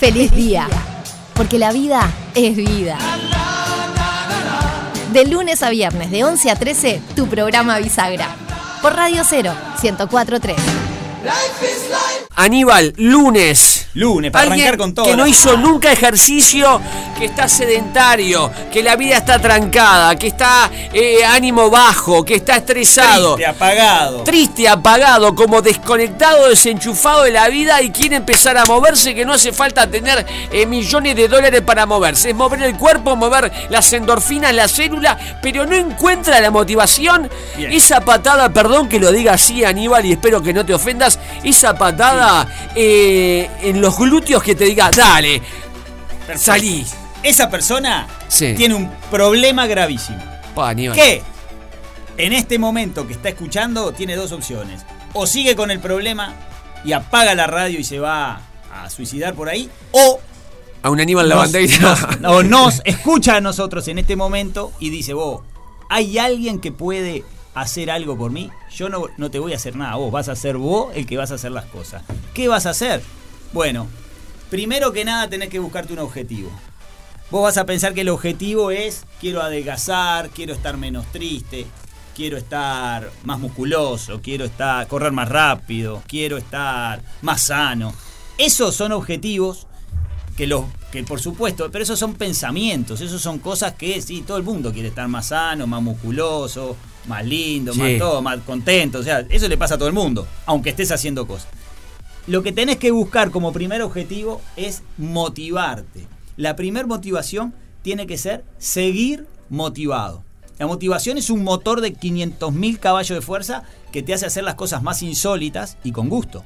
feliz día. Porque la vida es vida. De lunes a viernes, de 11 a 13, tu programa Bisagra. Por Radio 0, 1043. Aníbal, lunes. Lunes, para Alguien arrancar con todo. que no hizo nunca ejercicio, que está sedentario, que la vida está trancada, que está eh, ánimo bajo, que está estresado. Triste, apagado. Triste, apagado, como desconectado, desenchufado de la vida y quiere empezar a moverse, que no hace falta tener eh, millones de dólares para moverse. Es mover el cuerpo, mover las endorfinas, la célula, pero no encuentra la motivación. Bien. Esa patada, perdón que lo diga así, Aníbal, y espero que no te ofendas, esa patada eh, en los glúteos que te diga, dale, Perfecto. salí. Esa persona Sí. tiene un problema gravísimo. Pa. Que en este momento que está escuchando tiene dos opciones. O sigue con el problema y apaga la radio y se va a suicidar por ahí. O A un Aníbal la nos, bandera. nos- o nos escucha a nosotros en este momento y dice, vos, ¿hay alguien que puede hacer algo por mí? Yo no, no te voy a hacer nada, vos vas a ser vos el que vas a hacer las cosas. ¿Qué vas a hacer? Bueno, primero que nada tenés que buscarte un objetivo. Vos vas a pensar que el objetivo es quiero adelgazar, quiero estar menos triste, quiero estar más musculoso, quiero estar correr más rápido, quiero estar más sano. Esos son objetivos que los que por supuesto, pero esos son pensamientos, esos son cosas que sí, todo el mundo quiere estar más sano, más musculoso, más lindo, Sí. más todo, más contento, o sea, eso le pasa a todo el mundo, aunque estés haciendo cosas. Lo que tenés que buscar como primer objetivo es motivarte. La primer motivación tiene que ser seguir motivado. La motivación es un motor de 500.000 caballos de fuerza que te hace hacer las cosas más insólitas y con gusto.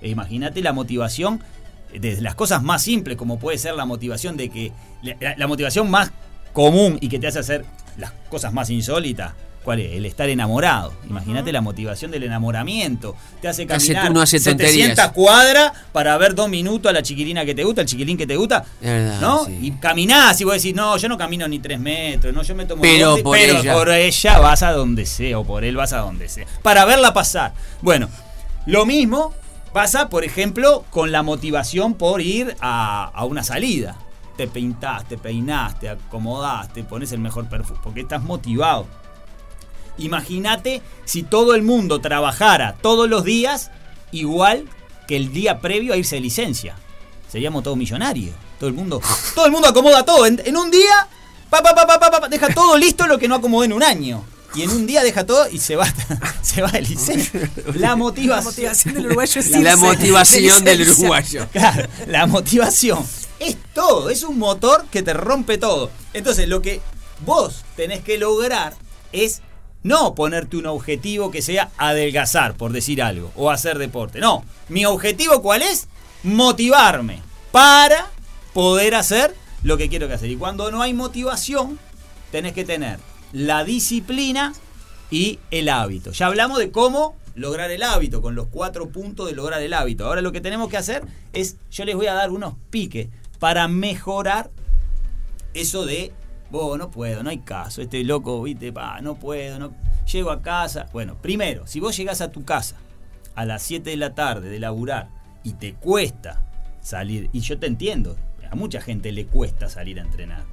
E Imagínate la motivación desde las cosas más simples, como puede ser la motivación de que. La, la motivación más común y que te hace hacer las cosas más insólitas. ¿Cuál es? El estar enamorado. Imagínate la motivación del enamoramiento. Te hace caminar uno hace 700 tonterías. cuadras para ver dos minutos a la chiquilina que te gusta, el chiquilín que te gusta. Verdad, ¿No? sí. Y caminás y vos decís, no, yo no camino ni tres metros, no, yo me tomo Pero bondi, por pero ella. por ella vas a donde sea, o por él vas a donde sea. Para verla pasar. Bueno, lo mismo pasa, por ejemplo, con la motivación por ir a, a una salida. Te pintaste, peinaste, acomodaste, pones el mejor perfume, porque estás motivado. Imagínate si todo el mundo trabajara todos los días igual que el día previo a irse de licencia. Seríamos todos millonarios. Todo el mundo, todo el mundo acomoda todo. En, en un día, pa, pa, pa, deja todo listo lo que no acomodó en un año. Y en un día deja todo y se va, se va de licencia. La motivación. La motivación del uruguayo es La motivación de del uruguayo. Claro, la motivación es todo, es un motor que te rompe todo. Entonces, lo que vos tenés que lograr es no ponerte un objetivo que sea adelgazar, por decir algo, o hacer deporte. No, mi objetivo cuál es? Motivarme para poder hacer lo que quiero que hacer. Y cuando no hay motivación, tenés que tener la disciplina y el hábito. Ya hablamos de cómo lograr el hábito, con los cuatro puntos de lograr el hábito. Ahora lo que tenemos que hacer es, yo les voy a dar unos piques para mejorar eso de, vos no puedo, no hay caso, este loco, viste, pa, no puedo, no llego a casa. Bueno, primero, si vos llegás a tu casa a las 7 de la tarde de laburar y te cuesta salir, y yo te entiendo, a mucha gente le cuesta salir a entrenar.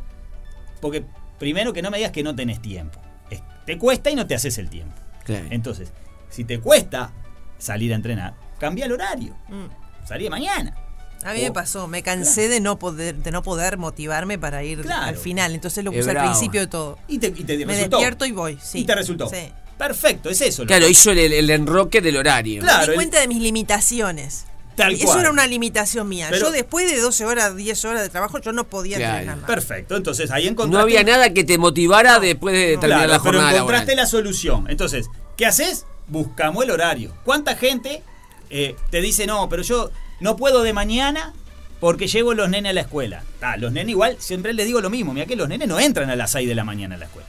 Porque primero que no me digas que no tenés tiempo. Es- Te cuesta y no te haces el tiempo. Claro. Entonces, si te cuesta salir a entrenar, cambia el horario. Mm. Salí de mañana. A mí me pasó, me cansé de no poder de no poder motivarme para ir Claro. al final, entonces lo puse al principio de todo. Y te, y te Me resultó. despierto y voy, sí. Y te resultó. Sí. Perfecto, es eso. Claro, hizo el, el enroque del horario. Claro. Me di el- cuenta de mis limitaciones. Tal Eso cual. era una limitación mía. Pero- yo después de 12 horas, 10 horas de trabajo, yo no podía Claro. entrenar más. Perfecto, entonces ahí encontraste. No había nada que te motivara después de no. terminar Claro, la jornada pero encontraste laboral. la solución. Entonces, ¿qué haces? Buscamos el horario. ¿Cuánta gente eh, te dice, no, pero yo no puedo de mañana porque llevo los nenes a la escuela? Ah, los nenes igual, siempre les digo lo mismo. Mira que los nenes no entran a las 6 de la mañana a la escuela.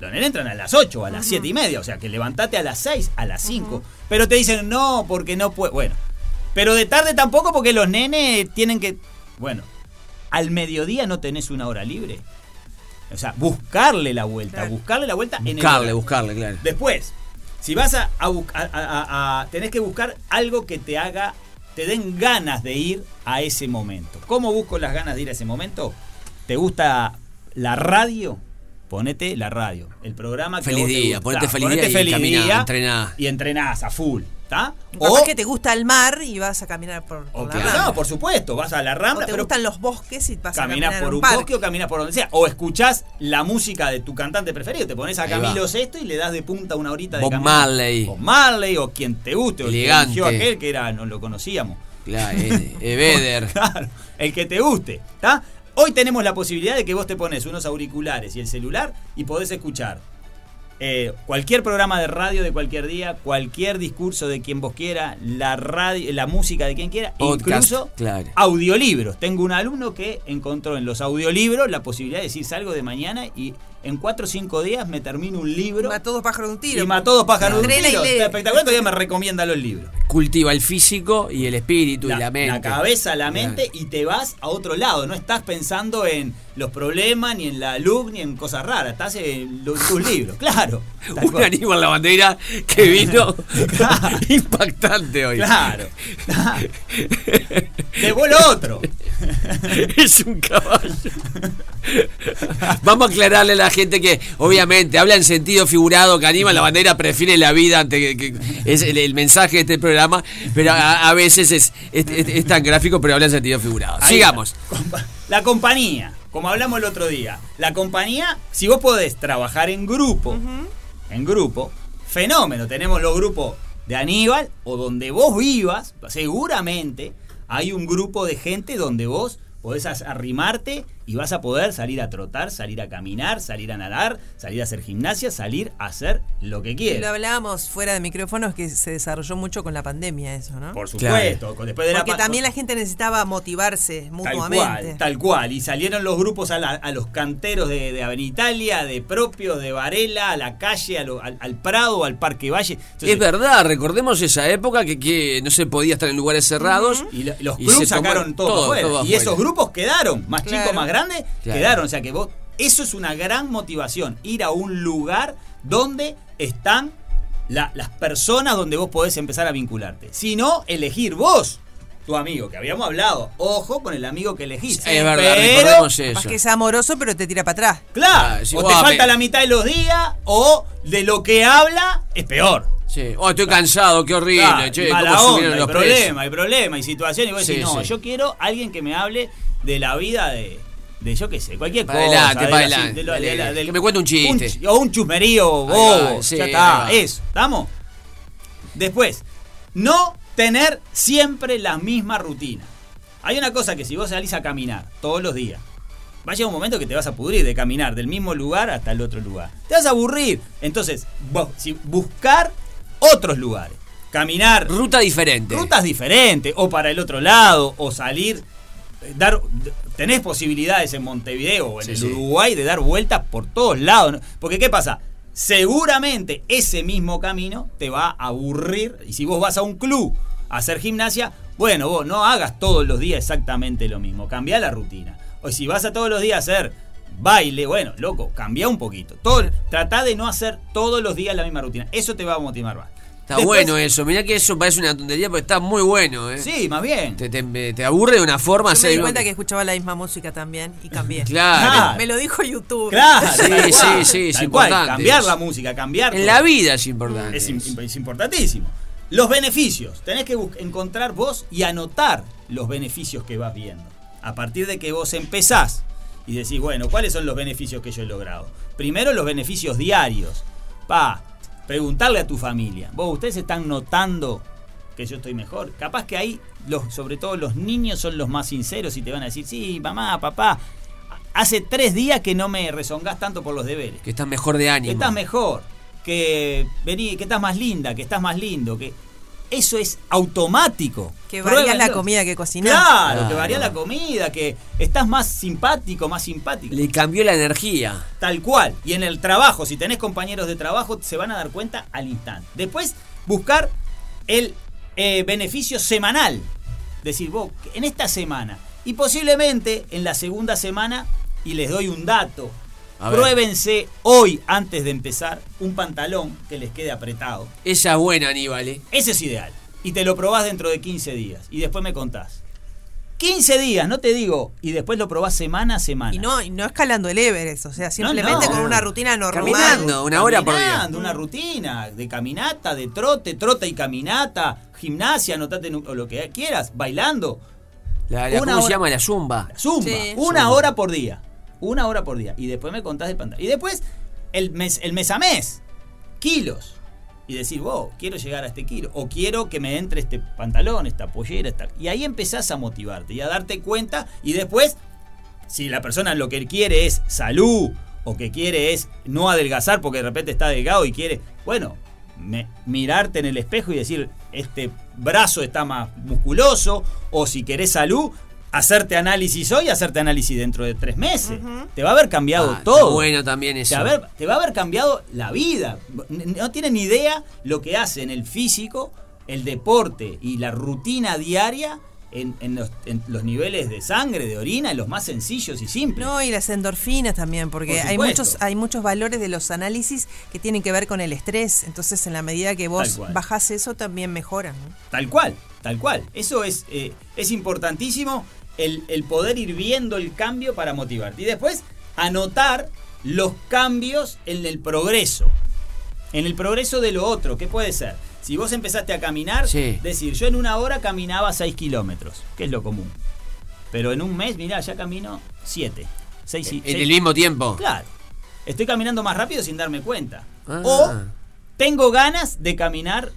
Los nenes entran a las 8, a las 7 y media. O sea, que levantate a las 6, a las 5. Pero te dicen, no, porque no puedo. Bueno, pero de tarde tampoco porque los nenes tienen que... Bueno, al mediodía no tenés una hora libre. O sea, buscarle la vuelta, Claro. buscarle la vuelta en el Buscarle, buscarle, claro. Después, si vas a- a- a- tenés que buscar algo que te haga te den ganas de ir a ese momento. ¿Cómo busco las ganas de ir a ese momento? ¿Te gusta la radio? Ponete la radio, el programa que Feliz vos te día, gusta. ponete feliz Ponete día y feliz caminá, día entrená. Y entrenás a full, ¿está? Capaz que te gusta el mar y vas a caminar por, por o la rambla. no, por supuesto, vas a la O rambla, te pero gustan los bosques y vas a caminar por un parque. bosque o caminas por donde sea. O escuchás la música de tu cantante preferido. Te pones a. Camilo Sesto y le das de punta una horita de Bob camino. Marley. Bob Marley o quien te guste. O el que Elegante. eligió aquel que era, no lo conocíamos. Claro, eh, eh, Vedder. Claro, el que te guste. ¿está? Hoy tenemos la posibilidad de que vos te pones unos auriculares y el celular y podés escuchar eh, cualquier programa de radio de cualquier día, cualquier discurso de quien vos quiera, la radio, la música de quien quiera, Podcast, incluso claro. audiolibros. Tengo un alumno que encontró en los audiolibros la posibilidad de decir salgo de mañana y en cuatro o cinco días me termino un libro Mató dos pájaros de un tiro. y mató dos pájaros de un tiro. Está espectacular, todavía me recomienda los libros Cultiva el físico y el espíritu y la mente. la cabeza, la mente y te vas a otro lado. No estás pensando en los problemas, ni en la luz, ni en cosas raras. Estás en lo- tus libros, claro. Un cual. Aníbal la bandera que vino Claro. impactante hoy. Claro. claro. Llegó el otro. es un caballo. Vamos a aclararle a la gente que, obviamente, habla en sentido figurado, que Aníbal la bandera prefiere la vida ante que, que- es el, el mensaje de este programa, pero a, a veces es, es- es- es tan gráfico, pero habla en sentido figurado. Ahí Sigamos. La compañía, como hablamos el otro día, la compañía, si vos podés trabajar en grupo, en grupo, fenómeno. Tenemos los grupos de Aníbal o donde vos vivas, seguramente hay un grupo de gente donde vos podés arrimarte y vas a poder salir a trotar, salir a caminar, salir a nadar, salir a hacer gimnasia, salir a hacer lo que Y lo quieras. hablábamos fuera de micrófonos que se desarrolló mucho con la pandemia eso, ¿no? Por supuesto, después de la Porque también la gente necesitaba motivarse Tal mutuamente. cual, tal cual. Y salieron los grupos a, la- a los canteros de, de Avenida Italia, de Propios, de Varela, a la calle, a lo- al, al Prado, al Parque Valle. Entonces, Es verdad, recordemos esa época que, que no se podía estar en lugares cerrados. Y lo- los clubes sacaron todo, todo, Y esos grupos quedaron, más Claro. chicos, más grandes, Claro. quedaron. O sea que vos, eso es una gran motivación, ir a un lugar donde están la- las personas donde vos podés empezar a vincularte. Si no, elegir vos, tu amigo, que habíamos hablado. Ojo con el amigo que elegís. es verdad, Pero- recordemos eso. que es amoroso, pero te tira para atrás. Claro, Ah, sí, o te falta me- la mitad de los días, o de lo que habla es peor. Sí. Oh, estoy cansado, qué horrible. Claro, che, cómo onda, subieron hay los problema, hay problema, hay situaciones. Y vos Sí, decís, no, sí. yo quiero alguien que me hable de la vida de, de yo qué sé, cualquier cosa. adelante, de la- de la- que me cuente un chiste. ch- o un chusmerío bobo. va, sí, ya está, eso. ¿Estamos? Después, no tener siempre la misma rutina. Hay una cosa que si vos salís a caminar todos los días, va a llegar un momento que te vas a pudrir de caminar del mismo lugar hasta el otro lugar. Te vas a aburrir. Entonces, vos, si buscar otros lugares. Caminar Ruta diferente. rutas diferentes, o para el otro lado, o salir, eh, dar, tenés posibilidades en Montevideo o en Sí, el. Uruguay de dar vueltas por todos lados. Porque ¿qué pasa? Seguramente ese mismo camino te va a aburrir, y si vos vas a un club a hacer gimnasia, bueno, vos no hagas todos los días exactamente lo mismo, cambia la rutina. O si vas a todos los días a hacer baile, bueno, loco, cambia un poquito. Todo, tratá de no hacer todos los días la misma rutina. Eso te va a motivar más. Está Después- bueno eso. Mirá que eso parece una tontería, pero está muy bueno. ¿eh? Sí, más bien. Te, te- te aburre de una forma. Yo me hacer- di cuenta que escuchaba la misma música también y cambié. Claro. Claro. Me lo dijo YouTube. Claro, Sí, sí, sí, es tal cual, importante Cambiar la música, cambiar. En todo. la vida es importante. Es, es importantísimo. Los beneficios. Tenés que encontrar vos y anotar los beneficios que vas viendo. A partir de que vos empezás y decís, bueno, ¿cuáles son los beneficios que yo he logrado? Primero, los beneficios diarios. Pa, preguntarle a tu familia. Vos, ustedes están notando que yo estoy mejor. Capaz que ahí, los, sobre todo los niños son los más sinceros y te van a decir, sí, mamá, papá, hace tres días que no me rezongás tanto por los deberes Que estás mejor de ánimo. que estás mejor, que vení, que estás más linda, que estás más lindo, que eso es automático. Que varía la comida que cocinás. Claro, que Claro. varía la comida, que estás más simpático, más simpático. Le cambió la energía. Tal cual. Y en el trabajo, si tenés compañeros de trabajo, se van a dar cuenta al instante. Después, buscar el eh, beneficio semanal. Decir, vos, en esta semana, y posiblemente en la segunda semana, y les doy un dato, A ver. pruébense hoy, antes de empezar, un pantalón que les quede apretado. Esa es buena, Aníbal. ¿eh? Ese es ideal. y te lo probás dentro de 15 días y después me contás. 15 días, no te digo, y después lo probás semana a semana. Y no, y no escalando el Everest, o sea, simplemente no. con una rutina normal. Caminando, una hora por día. Caminando, una rutina de caminata, de trote, trota y caminata, gimnasia, anotate o lo que quieras, bailando. La, la- Una ¿Cómo se llama? La zumba. Zumba, Sí. una Zumba. hora por día. Una hora por día. Y después me contás de pantalla. Y después, el mes, el mes a mes, kilos. Y decir, wow, quiero llegar a este kilo. O quiero que me entre este pantalón, esta pollera. Y ahí empezás a motivarte y a darte cuenta. Y después, si la persona lo que quiere es salud, o que quiere es no adelgazar porque de repente está delgado y quiere, bueno, mirarte en el espejo y decir, este brazo está más musculoso, o si querés salud, hacerte análisis hoy, hacerte análisis dentro de tres meses. Te va a haber cambiado Ah, todo. bueno también Te eso. va, a haber, te va a haber cambiado la vida. No tienen ni idea lo que hace en el físico, el deporte y la rutina diaria en, en los, en los niveles de sangre, de orina, en los más sencillos y simples. No, y las endorfinas también, porque Por hay muchos, hay muchos valores de los análisis que tienen que ver con el estrés. Entonces, en la medida que vos bajás eso, también mejoran. ¿no? Tal cual, tal cual. Eso es, eh, es importantísimo, el, el poder ir viendo el cambio para motivarte. Y después, anotar los cambios en el progreso. En el progreso de lo otro, ¿qué puede ser? Si vos empezaste a caminar, Sí. decir, yo en una hora caminaba 6 kilómetros, que es lo común. Pero en un mes, mirá, ya camino 7. 6 En el mismo tiempo. Claro. Estoy caminando más rápido sin darme cuenta. Ah. O tengo ganas de caminar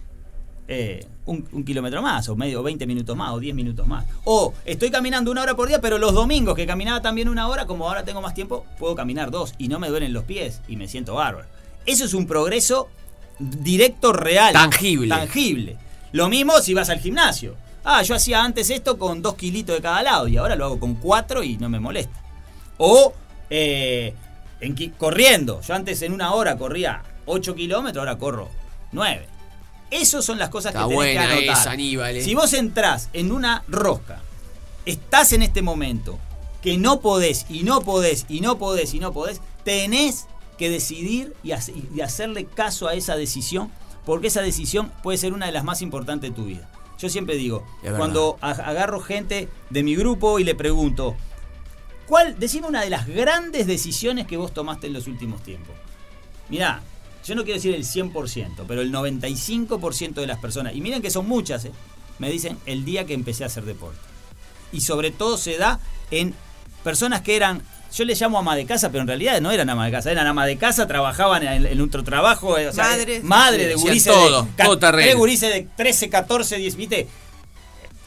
eh, un, un kilómetro más, o medio, o 20 minutos más, o 10 minutos más. O estoy caminando una hora por día, pero los domingos que caminaba también una hora, como ahora tengo más tiempo, puedo caminar dos y no me duelen los pies y me siento bárbaro. Eso es un progreso directo, real. Tangible. Tangible. Lo mismo si vas al gimnasio. Ah, yo hacía antes esto con dos kilitos de cada lado y ahora lo hago con cuatro y no me molesta. O eh, en corriendo. Yo antes en una hora corría 8 kilómetros, ahora corro 9. Esas son las cosas Está que tenés que anotar. esa, Aníbal, eh. Si vos entrás en una rosca, estás en este momento que no podés y no podés y no podés y no podés, tenés que decidir y, hace- y hacerle caso a esa decisión, porque esa decisión puede ser una de las más importantes de tu vida. Yo siempre digo, cuando agarro gente de mi grupo y le pregunto, ¿cuál, decime una de las grandes decisiones que vos tomaste en los últimos tiempos? Mirá, yo no quiero decir el 100%, pero el 95% de las personas, y miren que son muchas, ¿eh? me dicen el día que empecé a hacer deporte. Y sobre todo se da en personas que eran, yo les llamo ama de casa, pero en realidad no eran ama de casa, eran ama de casa, trabajaban en, en otro trabajo, eh, o sea, Madres. madre Sí, de gurises todo, de, todo terreno. tres gurises de 13, 14, 10, ¿viste?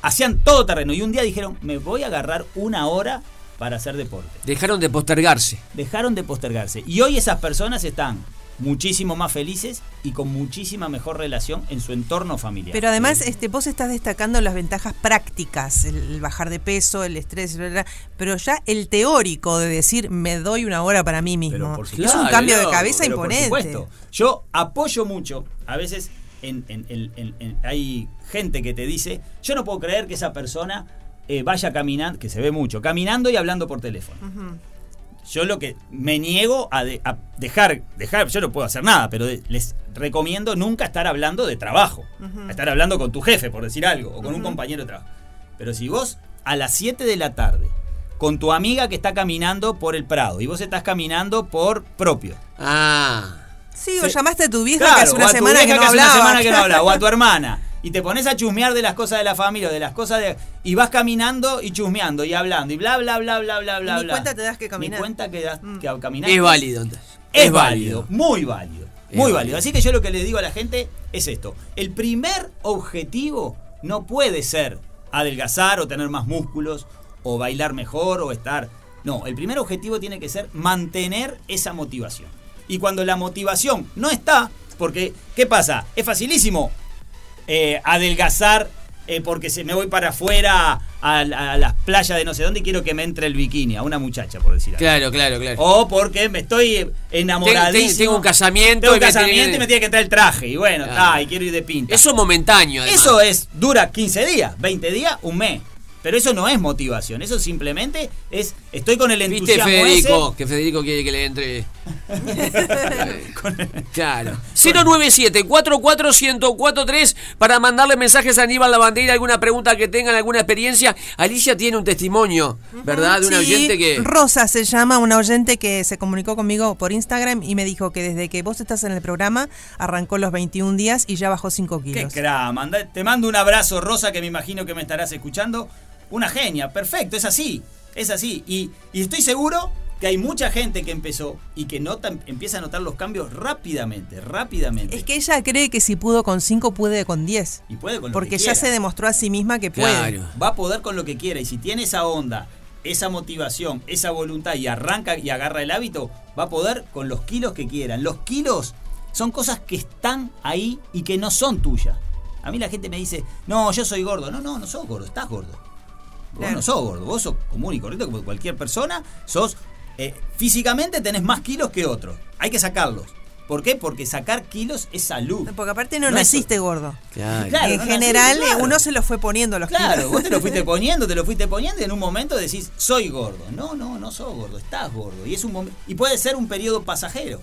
Hacían todo terreno y un día dijeron, me voy a agarrar una hora para hacer deporte Dejaron de postergarse. dejaron de postergarse. Y hoy esas personas están muchísimo más felices y con muchísima mejor relación en su entorno familiar. Pero además, este, vos estás destacando las ventajas prácticas, el, el bajar de peso, el estrés, bla, bla, bla, pero ya el teórico de decir me doy una hora para mí mismo. por es un cambio de cabeza Pero por imponente. supuesto, yo apoyo mucho, a veces en- en- hay gente que te dice, yo no puedo creer que esa persona eh, vaya caminando, que se ve mucho, caminando y hablando por teléfono. Yo lo que me niego a, de- a dejar, dejar, yo no puedo hacer nada, pero de- les recomiendo nunca estar hablando de trabajo. Estar hablando con tu jefe, por decir algo, o con un compañero de trabajo. Pero si vos a las 7 de la tarde, con tu amiga que está caminando por el Prado, y vos estás caminando por propio. Ah. Sí, o llamaste a tu vieja Claro, que hace una semana vieja que no hace hablaba. una semana que no habla, o a tu hermana. Y te pones a chusmear de las cosas de la familia, o de las cosas de. Y vas caminando y chusmeando y hablando y bla, bla, bla, bla, bla, bla. ni bla. cuenta te das que caminar. Ni cuenta que das Mm. que caminar. Es válido entonces. Es válido, muy válido. Es Muy válido. válido. Así que yo lo que le digo a la gente es esto. El primer objetivo no puede ser adelgazar o tener más músculos o bailar mejor o estar... No, el primer objetivo tiene que ser mantener esa motivación. Y cuando la motivación no está, porque ¿qué pasa? Es facilísimo eh, adelgazar eh, porque se me voy para afuera a, a las playas de no sé dónde y quiero que me entre el bikini a una muchacha, por decir algo. Claro, claro, claro. O porque me estoy enamoradísimo. Ten- ten- tengo un casamiento Tengo un y me tiene casamiento y me tiene que entrar el traje. Y bueno, Claro. está, y quiero ir de pinta. Eso es momentáneo. además. Eso es, dura 15 días, 20 días, un mes. Pero eso no es motivación, eso simplemente es, estoy con el ¿Viste entusiasmo Federico? ese. Que Federico quiere que le entre Claro. 097-44143 para mandarle mensajes a Aníbal Lavandera, alguna pregunta que tengan, alguna experiencia. Alicia tiene un testimonio, ¿verdad? De una Sí, oyente que. Rosa se llama, una oyente que se comunicó conmigo por Instagram y me dijo que desde que vos estás en el programa arrancó los 21 días y ya bajó 5 Qué kilos. cra, manda- te mando un abrazo, Rosa, que me imagino que me estarás escuchando. Una genia, perfecto, es así, es así. Y, y estoy seguro que hay mucha gente que empezó y que nota, empieza a notar los cambios rápidamente, rápidamente. Es que ella cree que si pudo con 5 puede con 10. y puede con lo Porque que ya se demostró a sí misma que puede. Va a poder con lo que quiera y si tiene esa onda, esa motivación, esa voluntad y arranca y agarra el hábito, va a poder con los kilos que quieran. Los kilos son cosas que están ahí y que no son tuyas. A mí la gente me dice, no, yo soy gordo. No, no, no sos gordo, estás gordo. Vos Claro. no sos gordo, vos sos común y correcto como cualquier persona, sos eh, físicamente tenés más kilos que otros. Hay que sacarlos. ¿Por qué? Porque sacar kilos es salud. Porque aparte no, No es- naciste gordo. Claro. Claro, en no general naciste, claro. uno se lo fue poniendo los Claro, kilos. vos te lo fuiste poniendo, te lo fuiste poniendo y en un momento decís, soy gordo. No, no, no sos gordo, estás gordo. Y es un y puede ser un periodo pasajero.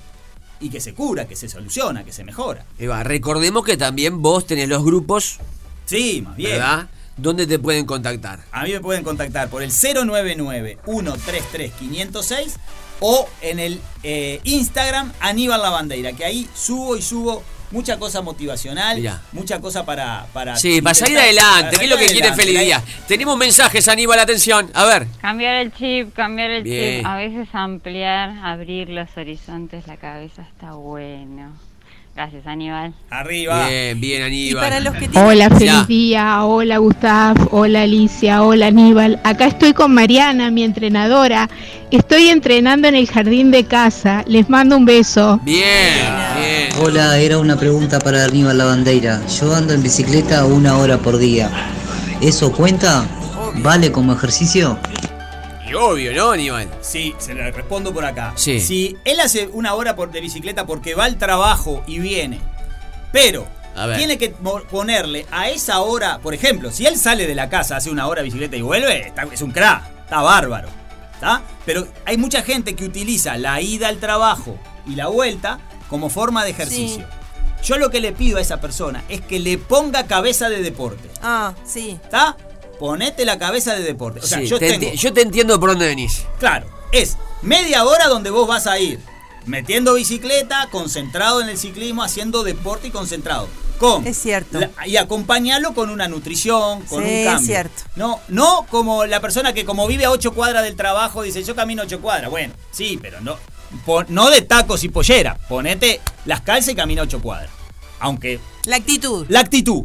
Y que se cura, que se soluciona, que se mejora. Eva, recordemos que también vos tenés los grupos, Sí, más bien. ¿verdad? ¿Dónde te pueden contactar? A mí me pueden contactar por el 099-133-506 o en el eh, Instagram Aníbal Lavandeira, que ahí subo y subo mucha cosa motivacional, Mirá. mucha cosa para... para Sí, para salir adelante, para ¿qué es lo que salir quiere. Feliz Día? Tenemos mensajes, Aníbal, atención. A ver. Cambiar el chip, cambiar el Bien. chip. A veces ampliar, abrir los horizontes, la cabeza está bueno. Gracias, Aníbal. Arriba. Bien, bien, Y Aníbal. para los que tienen Hola, Ya. feliz día. Hola, Gustav. Hola, Alicia. Hola, Aníbal. Acá estoy con Mariana, mi entrenadora. Estoy entrenando en el jardín de casa. Les mando un beso. Bien, bien. Hola, era una pregunta para Aníbal Lavandeira. Yo ando en bicicleta una hora por día. ¿Eso cuenta? ¿Vale como ejercicio? Y obvio, ¿no, Aníbal? Sí, se le respondo por acá. Sí. Si él hace una hora por, de bicicleta porque va al trabajo y viene, pero tiene que ponerle a esa hora, por ejemplo, si él sale de la casa, hace una hora de bicicleta y vuelve, está- es un crack, está bárbaro. ¿tá? Pero hay mucha gente que utiliza la ida al trabajo y la vuelta como forma de ejercicio. Yo lo que le pido a esa persona es que le ponga cabeza de deporte. Ah, sí. ¿Está? Ponete la cabeza de deporte. O sea, Sí, yo te tengo. enti- yo te entiendo por dónde venís. Claro, es media hora donde vos vas a ir metiendo bicicleta, concentrado en el ciclismo, haciendo deporte y concentrado. Con Es cierto. la- y acompañarlo con una nutrición, con Sí, un es cambio. cierto. No, no como la persona que como vive a ocho cuadras del trabajo dice yo camino ocho cuadras. Bueno, sí, pero no, pon- no de tacos y pollera. Ponete las calzas y camina ocho cuadras. Aunque La actitud. la actitud.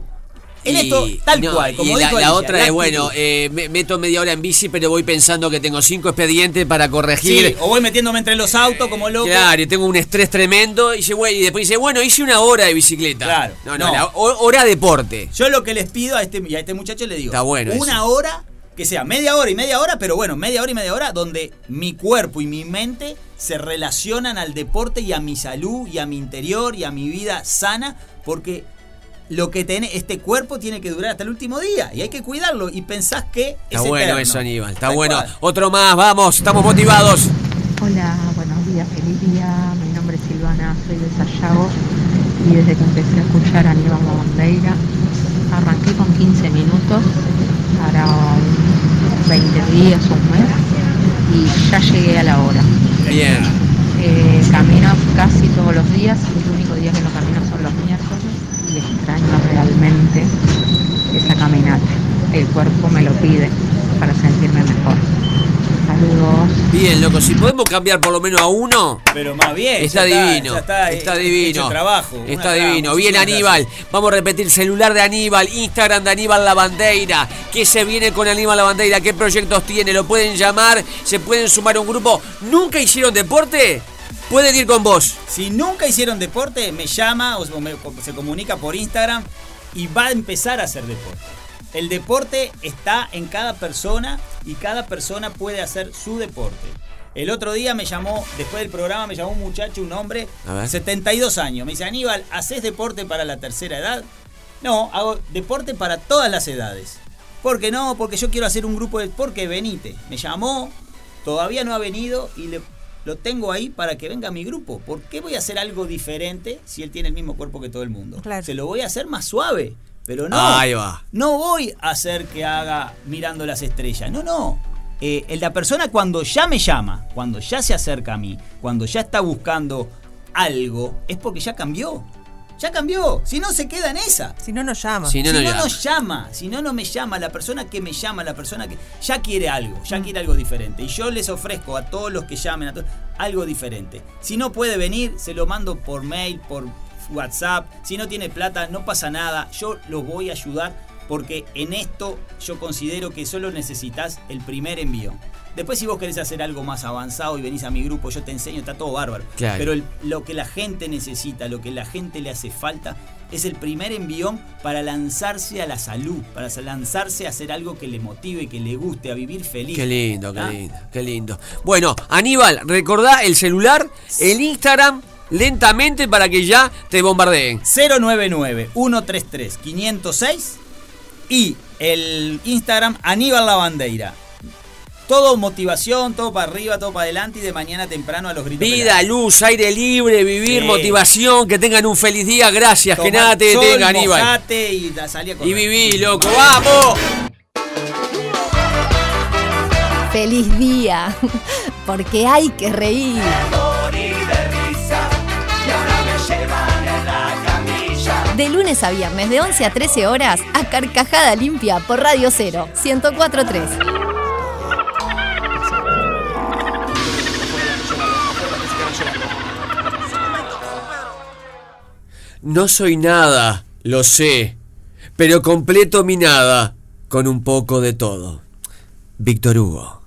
En Y- esto, tal no, cual, como y la, dijo la Alicia, otra la es, bueno, eh, me- meto media hora en bici, pero voy pensando que tengo cinco expedientes para corregir. Sí, o voy metiéndome entre los autos como loco. Claro, y tengo un estrés tremendo. Y, dice, güey, y después dice, bueno, hice una hora de bicicleta. Claro, No, no, no. la ho- hora deporte. Yo lo que les pido a este, y a este muchacho le digo, Está bueno una eso. hora, que sea media hora y media hora, pero bueno, media hora y media hora, donde mi cuerpo y mi mente se relacionan al deporte y a mi salud y a mi interior y a mi vida sana, porque lo que tiene, este cuerpo tiene que durar hasta el último día y hay que cuidarlo y pensás que Está es bueno eterno. eso, Aníbal. Está bueno. cual. Otro más, vamos, estamos motivados. Hola, buenos días, feliz día. Mi nombre es Silvana, soy de Sayago y desde que empecé a escuchar a Aníbal Bandeira arranqué con 15 minutos para un 20 días, un mes y ya llegué a la hora. Bien. Eh, camino casi todos los días, el único día que no camino y extraño realmente esa caminata. El cuerpo me lo pide para sentirme mejor. Saludos. Bien, loco, si podemos cambiar por lo menos a uno. Pero más bien. Está ya divino, ya está, está, eh, divino. hecho trabajo. Está divino. Bien, Aníbal. gracias. Vamos a repetir: celular de Aníbal, Instagram de Aníbal Lavandeira. ¿Qué se viene con Aníbal Lavandeira? ¿Qué proyectos tiene? Lo pueden llamar, se pueden sumar a un grupo. ¿Nunca hicieron deporte? Pueden ir con vos. Si nunca hicieron deporte, me llama o me- se comunica por Instagram y va a empezar a hacer deporte. El deporte está en cada persona y cada persona puede hacer su deporte. El otro día me llamó, después del programa, me llamó un muchacho, un hombre, A ver. 72 años. Me dice, Aníbal, ¿haces deporte para la tercera edad? No, hago deporte para todas las edades. ¿Por qué no? Porque yo quiero hacer un grupo de... Porque venite. Me llamó, todavía no ha venido y le lo tengo ahí para que venga a mi grupo. ¿Por qué voy a hacer algo diferente si él tiene el mismo cuerpo que todo el mundo? Claro. Se lo voy a hacer más suave. Pero no, Ahí va. no voy a hacer que haga mirando las estrellas. No, no. Eh, la persona cuando ya me llama, cuando ya se acerca a mí, cuando ya está buscando algo, es porque ya cambió. Ya cambió. Si no, se queda en esa. Si no, nos llama. Si no, si no no llama. nos llama, si no, no me llama, la persona que me llama, la persona que ya quiere algo, ya quiere algo diferente. Y yo les ofrezco a todos los que llamen, a todos, algo diferente. Si no puede venir, se lo mando por mail, por WhatsApp. Si no tiene plata, no pasa nada. Yo los voy a ayudar porque en esto yo considero que solo necesitas el primer envío. Después si vos querés hacer algo más avanzado y venís a mi grupo, yo te enseño, está todo bárbaro. Claro. Pero el- lo que la gente necesita, lo que la gente le hace falta, es el primer envión para lanzarse a la salud, para lanzarse a hacer algo que le motive, que le guste, a vivir feliz. Qué lindo, qué ¿Ah? lindo, qué lindo. Bueno, Aníbal, recordá el celular, el Instagram, lentamente para que ya te bombardeen. 099-133-506 y el Instagram Aníbal Lavandeira. Todo motivación, todo para arriba, todo para adelante y de mañana temprano a los gritos. Vida, pelados. luz, aire libre, vivir, Sí. motivación, que tengan un feliz día, gracias, que Tomar nada te detenga, Aníbal. y la salí a Y viví, loco, vamos. Feliz día, porque hay que reír. De lunes a viernes, de 11 a 13 horas, a Carcajada Limpia por Radio 0, 1043. No soy nada, lo sé, pero completo mi nada con un poco de todo. Víctor Hugo.